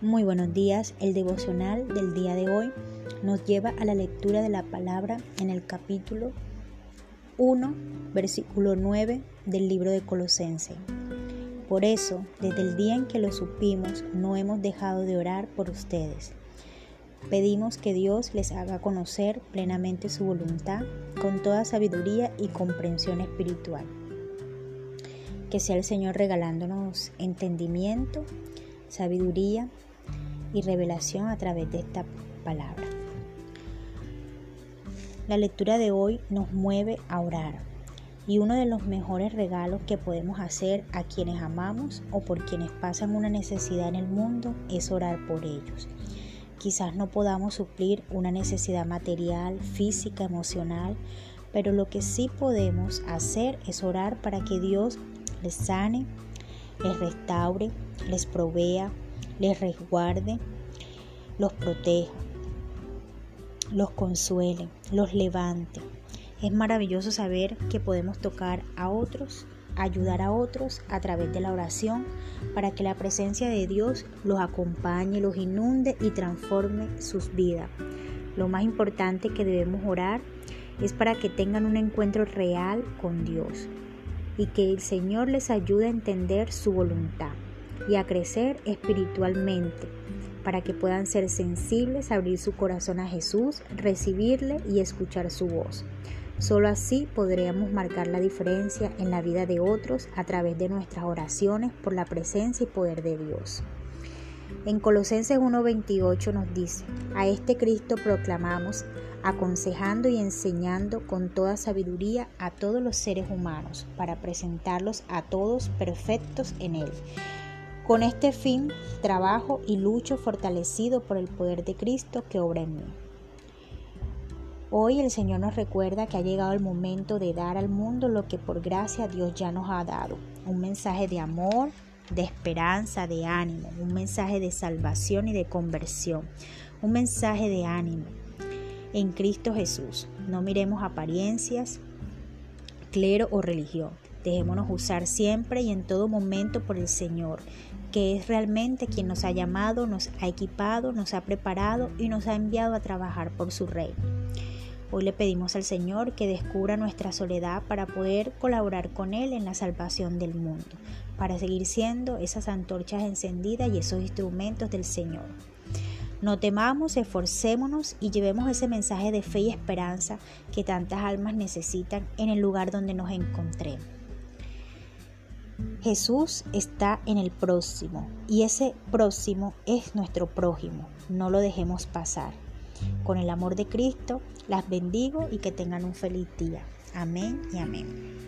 Muy buenos días. El devocional del día de hoy nos lleva a la lectura de la palabra en el capítulo 1, versículo 9 del libro de Colosense. Por eso, desde el día en que lo supimos, no hemos dejado de orar por ustedes. Pedimos que Dios les haga conocer plenamente su voluntad con toda sabiduría y comprensión espiritual. Que sea el Señor regalándonos entendimiento, sabiduría y revelación a través de esta palabra. La lectura de hoy nos mueve a orar y uno de los mejores regalos que podemos hacer a quienes amamos o por quienes pasan una necesidad en el mundo es orar por ellos. Quizás no podamos suplir una necesidad material, física, emocional, pero lo que sí podemos hacer es orar para que Dios les sane, les restaure, les provea, les resguarde, los proteja, los consuele, los levante. Es maravilloso saber que podemos tocar a otros, ayudar a otros a través de la oración para que la presencia de Dios los acompañe, los inunde y transforme sus vidas. Lo más importante que debemos orar es para que tengan un encuentro real con Dios y que el Señor les ayude a entender su voluntad y a crecer espiritualmente para que puedan ser sensibles, abrir su corazón a Jesús, recibirle y escuchar su voz. Solo así podremos marcar la diferencia en la vida de otros a través de nuestras oraciones por la presencia y poder de Dios. En Colosenses 1:28 nos dice, a este Cristo proclamamos, aconsejando y enseñando con toda sabiduría a todos los seres humanos, para presentarlos a todos perfectos en Él. Con este fin, trabajo y lucho fortalecido por el poder de Cristo que obra en mí. Hoy el Señor nos recuerda que ha llegado el momento de dar al mundo lo que por gracia Dios ya nos ha dado. Un mensaje de amor, de esperanza, de ánimo, un mensaje de salvación y de conversión, un mensaje de ánimo en Cristo Jesús. No miremos apariencias, clero o religión. Dejémonos usar siempre y en todo momento por el Señor, es realmente quien nos ha llamado, nos ha equipado, nos ha preparado y nos ha enviado a trabajar por su reino. Hoy le pedimos al Señor que descubra nuestra soledad para poder colaborar con Él en la salvación del mundo, para seguir siendo esas antorchas encendidas y esos instrumentos del Señor. No temamos, esforcémonos y llevemos ese mensaje de fe y esperanza que tantas almas necesitan en el lugar donde nos encontremos. Jesús está en el próximo y ese próximo es nuestro prójimo. No lo dejemos pasar. Con el amor de Cristo, las bendigo y que tengan un feliz día. Amén y amén.